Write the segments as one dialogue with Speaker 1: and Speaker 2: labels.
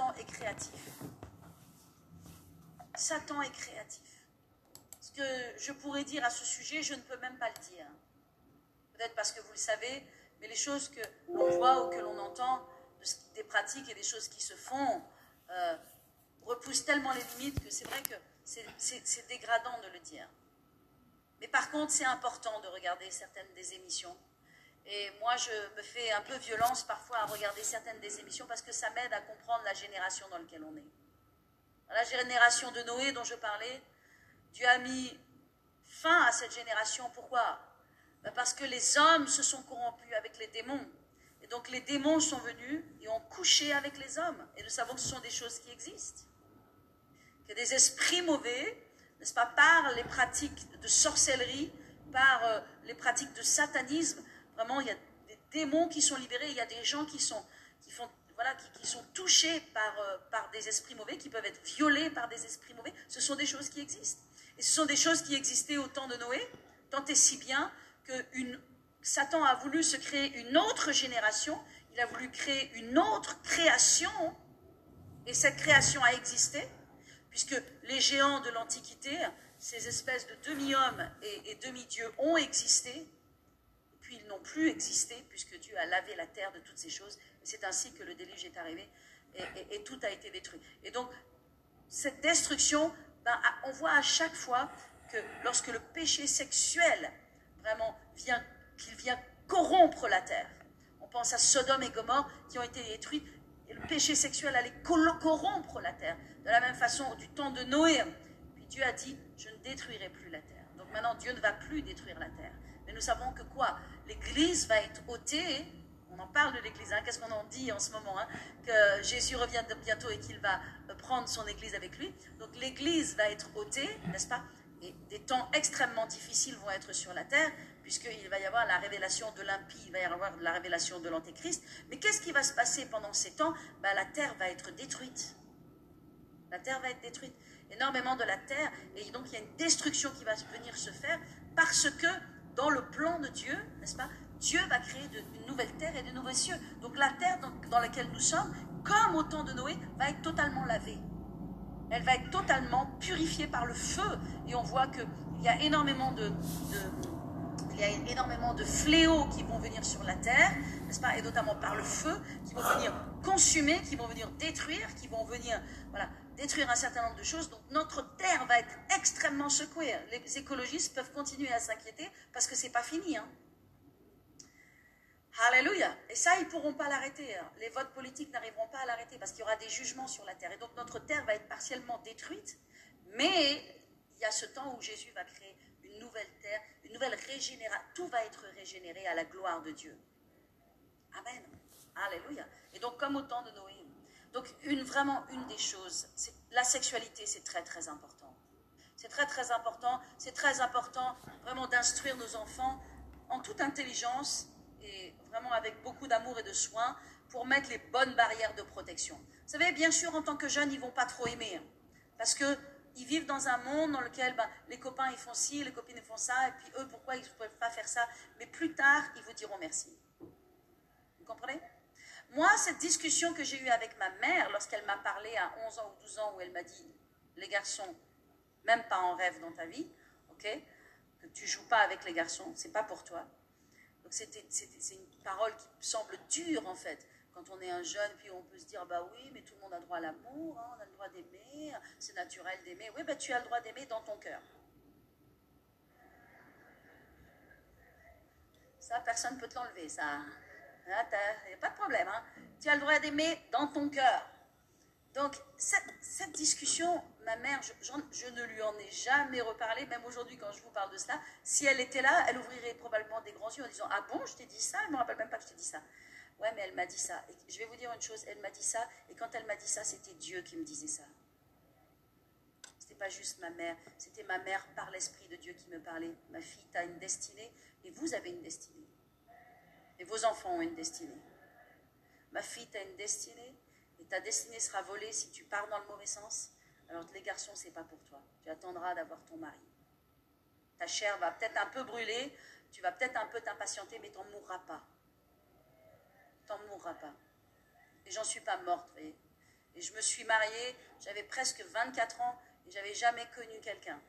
Speaker 1: Satan est créatif. Satan est créatif. Ce que je pourrais dire à ce sujet, je ne peux même pas le dire. Peut-être parce que vous le savez, mais les choses que l'on voit ou que l'on entend, des pratiques et des choses qui se font, euh, repoussent tellement les limites que c'est vrai que c'est dégradant de le dire. Mais par contre, c'est important de regarder certaines des émissions. Et moi, je me fais un peu violence parfois à regarder certaines des émissions parce que ça m'aide à comprendre la génération dans laquelle on est. La génération de Noé dont je parlais, Dieu a mis fin à cette génération. Pourquoi? Ben Parce que les hommes se sont corrompus avec les démons. Et donc les démons sont venus et ont couché avec les hommes. Et nous savons que ce sont des choses qui existent. Que des esprits mauvais, n'est-ce pas, par les pratiques de sorcellerie, par euh, les pratiques de satanisme, vraiment, il y a des démons qui sont libérés, il y a des gens qui sont, qui font, voilà, qui, sont touchés par, euh, par des esprits mauvais, qui peuvent être violés par des esprits mauvais. Ce sont des choses qui existent. Et ce sont des choses qui existaient au temps de Noé, tant et si bien que Satan a voulu se créer une autre génération, il a voulu créer une autre création, et cette création a existé, puisque les géants de l'Antiquité, ces espèces de demi-hommes et, demi-dieux ont existé, puis ils n'ont plus existé, puisque Dieu a lavé la terre de toutes ces choses, c'est ainsi que le déluge est arrivé, et, tout a été détruit. Et donc, cette destruction, ben, on voit à chaque fois que lorsque le péché sexuel vraiment vient, qu'il vient corrompre la terre, on pense à Sodome et Gomorre qui ont été détruits, et le péché sexuel allait corrompre la terre. De la même façon, du temps de Noé, puis Dieu a dit, je ne détruirai plus la terre. Donc maintenant, Dieu ne va plus détruire la terre. Mais nous savons que quoi? L'Église va être ôtée on en parle de l'Église, hein. qu'est-ce qu'on en dit en ce moment hein? Que Jésus revient bientôt et qu'il va euh, prendre son Église avec lui. Donc l'Église va être ôtée, n'est-ce pas? Et des temps extrêmement difficiles vont être sur la terre, puisqu'il va y avoir la révélation de l'impie, il va y avoir la révélation de l'Antéchrist. Mais qu'est-ce qui va se passer pendant ces temps? Ben, La terre va être détruite. La terre va être détruite. Énormément de la terre, et donc il y a une destruction qui va venir se faire, parce que dans le plan de Dieu, n'est-ce pas Dieu va créer de, une nouvelle terre et de nouveaux cieux. Donc la terre dans, laquelle nous sommes, comme au temps de Noé, va être totalement lavée. Elle va être totalement purifiée par le feu. Et on voit qu'il y a énormément de, il y a énormément de fléaux qui vont venir sur la terre, n'est-ce pas, et notamment par le feu, qui vont venir consumer, qui vont venir détruire, qui vont venir, voilà, détruire un certain nombre de choses. Donc notre terre va être extrêmement secouée. Les écologistes peuvent continuer à s'inquiéter parce que c'est pas fini. Hein. Alléluia. Et ça, ils ne pourront pas l'arrêter. Hein. Les votes politiques n'arriveront pas à l'arrêter parce qu'il y aura des jugements sur la terre. Et donc notre terre va être partiellement détruite. Mais il y a ce temps où Jésus va créer une nouvelle terre, une nouvelle régénération. Tout va être régénéré à la gloire de Dieu. Amen. Alléluia. Et donc comme au temps de Noé. Donc une, vraiment une des choses, c'est la sexualité, c'est très très important. C'est très très important. C'est très important vraiment d'instruire nos enfants en toute intelligence et vraiment avec beaucoup d'amour et de soin pour mettre les bonnes barrières de protection. Vous savez, bien sûr, en tant que jeunes, ils vont pas trop aimer, hein, parce que ils vivent dans un monde dans lequel ben, les copains ils font ci, les copines ils font ça, et puis eux, pourquoi ils ne peuvent pas faire ça? Mais plus tard, ils vous diront merci. Vous comprenez? Moi, cette discussion que j'ai eue avec ma mère lorsqu'elle m'a parlé à 11 ans ou 12 ans, où elle m'a dit, les garçons, même pas en rêve dans ta vie, ok Que tu joues pas avec les garçons, c'est pas pour toi c'est une parole qui semble dure en fait. Quand on est un jeune, puis on peut se dire, bah oui, mais tout le monde a droit à l'amour, hein, on a le droit d'aimer, c'est naturel d'aimer. Oui, bah tu as le droit d'aimer dans ton cœur. Ça, personne ne peut te l'enlever, ça. Il hein, n'y a pas de problème. Hein. Tu as le droit d'aimer dans ton cœur. Donc, cette, discussion, ma mère, je, ne lui en ai jamais reparlé, même aujourd'hui quand je vous parle de cela. Si elle était là, elle ouvrirait probablement des grands yeux en disant Ah bon, je t'ai dit ça Elle ne me rappelle même pas que je t'ai dit ça. Ouais, mais elle m'a dit ça. Et je vais vous dire une chose, elle m'a dit ça, et quand elle m'a dit ça, c'était Dieu qui me disait ça. C'était pas juste ma mère, c'était ma mère par l'Esprit de Dieu qui me parlait. Ma fille, tu as une destinée, et vous avez une destinée. Et vos enfants ont une destinée. Ma fille, tu as une destinée, et ta destinée sera volée si tu pars dans le mauvais sens, alors les garçons, c'est pas pour toi. Tu attendras d'avoir ton mari. Ta chair va peut-être un peu brûler, tu vas peut-être un peu t'impatienter, mais t'en mourras pas. T'en mourras pas. Et j'en suis pas morte, voyez. Et Et je me suis mariée, j'avais presque 24 ans et j'avais jamais connu quelqu'un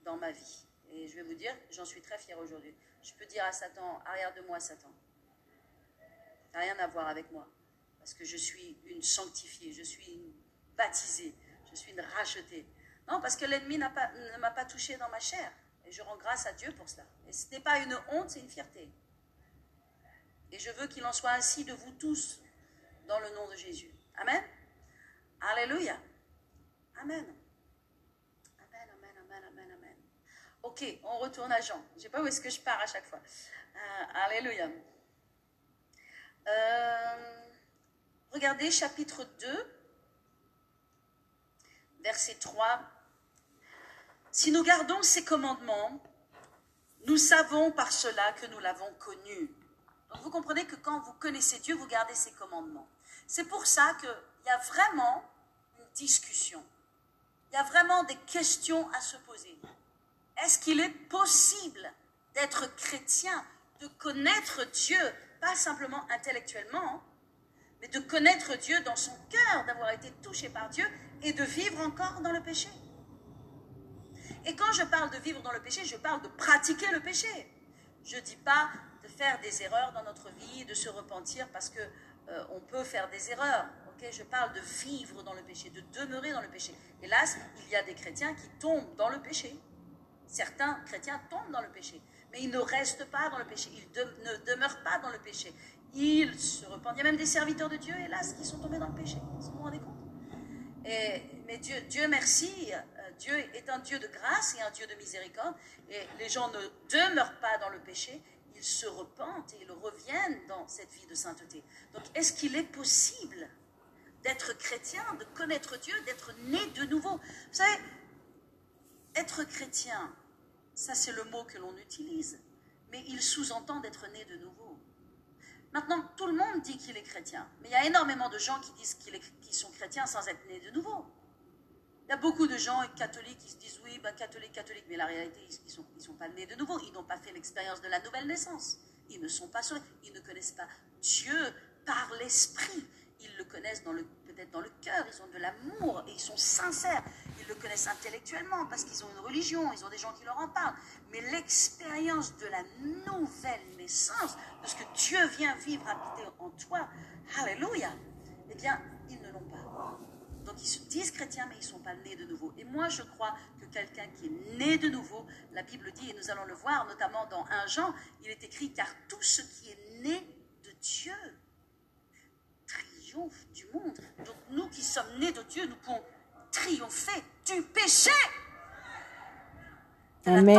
Speaker 1: dans ma vie. Et je vais vous dire, j'en suis très fière aujourd'hui. Je peux dire à Satan, arrière de moi, Satan. Ça n'a rien à voir avec moi. Parce que je suis une sanctifiée, je suis une baptisée, je suis une rachetée. Non, parce que l'ennemi ne m'a pas touchée dans ma chair. Et je rends grâce à Dieu pour cela. Et ce n'est pas une honte, c'est une fierté. Et je veux qu'il en soit ainsi de vous tous, dans le nom de Jésus. Amen. Alléluia. Amen. Amen, amen, amen, amen, amen. Ok, on retourne à Jean. Je ne sais pas où est-ce que je pars à chaque fois. Euh, alléluia. Euh, regardez chapitre 2, verset 3. Si nous gardons ces commandements, nous savons par cela que nous l'avons connu. Donc vous comprenez que quand vous connaissez Dieu, vous gardez ses commandements. C'est pour ça qu'il y a vraiment une discussion. Il y a vraiment des questions à se poser. Est-ce qu'il est possible d'être chrétien, de connaître Dieu, pas simplement intellectuellement, mais de connaître Dieu dans son cœur, d'avoir été touché par Dieu et de vivre encore dans le péché Et quand je parle de vivre dans le péché, je parle de pratiquer le péché. Je ne dis pas de faire des erreurs dans notre vie, de se repentir parce que euh, on peut faire des erreurs. ok? Je parle de vivre dans le péché, de demeurer dans le péché. Hélas, il y a des chrétiens qui tombent dans le péché. Certains chrétiens tombent dans le péché, mais ils ne restent pas dans le péché, ils ne demeurent pas dans le péché. Ils se repentent. Il y a même des serviteurs de Dieu, hélas, qui sont tombés dans le péché. Vous vous rendez compte Mais Dieu, Dieu merci, euh, Dieu est un Dieu de grâce et un Dieu de miséricorde. Et les gens ne demeurent pas dans le péché, ils se repentent et ils reviennent dans cette vie de sainteté. Donc, est-ce qu'il est possible d'être chrétien, de connaître Dieu, d'être né de nouveau? Vous savez, être chrétien, ça c'est le mot que l'on utilise, mais il sous-entend d'être né de nouveau. Maintenant, tout le monde dit qu'il est chrétien, mais il y a énormément de gens qui disent qu'ils sont chrétiens sans être nés de nouveau. Il y a beaucoup de gens catholiques qui se disent oui, ben, catholique, catholique, mais la réalité, ils ne sont, sont pas nés de nouveau. Ils n'ont pas fait l'expérience de la nouvelle naissance. Ils ne sont pas sauvés. Ils ne connaissent pas Dieu par l'esprit. Ils le connaissent peut-être dans le cœur. Ils ont de l'amour et ils sont sincères. Ils le connaissent intellectuellement parce qu'ils ont une religion. Ils ont des gens qui leur en parlent. Mais l'expérience de la nouvelle naissance, de ce que Dieu vient vivre, habiter en toi, Alléluia, eh bien, ils ne l'ont pas. Donc ils se disent chrétiens, mais ils ne sont pas nés de nouveau. Et moi, je crois que quelqu'un qui est né de nouveau, la Bible dit, et nous allons le voir notamment dans 1 Jean, il est écrit, car tout ce qui est né de Dieu du monde. Donc nous qui sommes nés de Dieu, nous pouvons triompher du péché.
Speaker 2: Amen.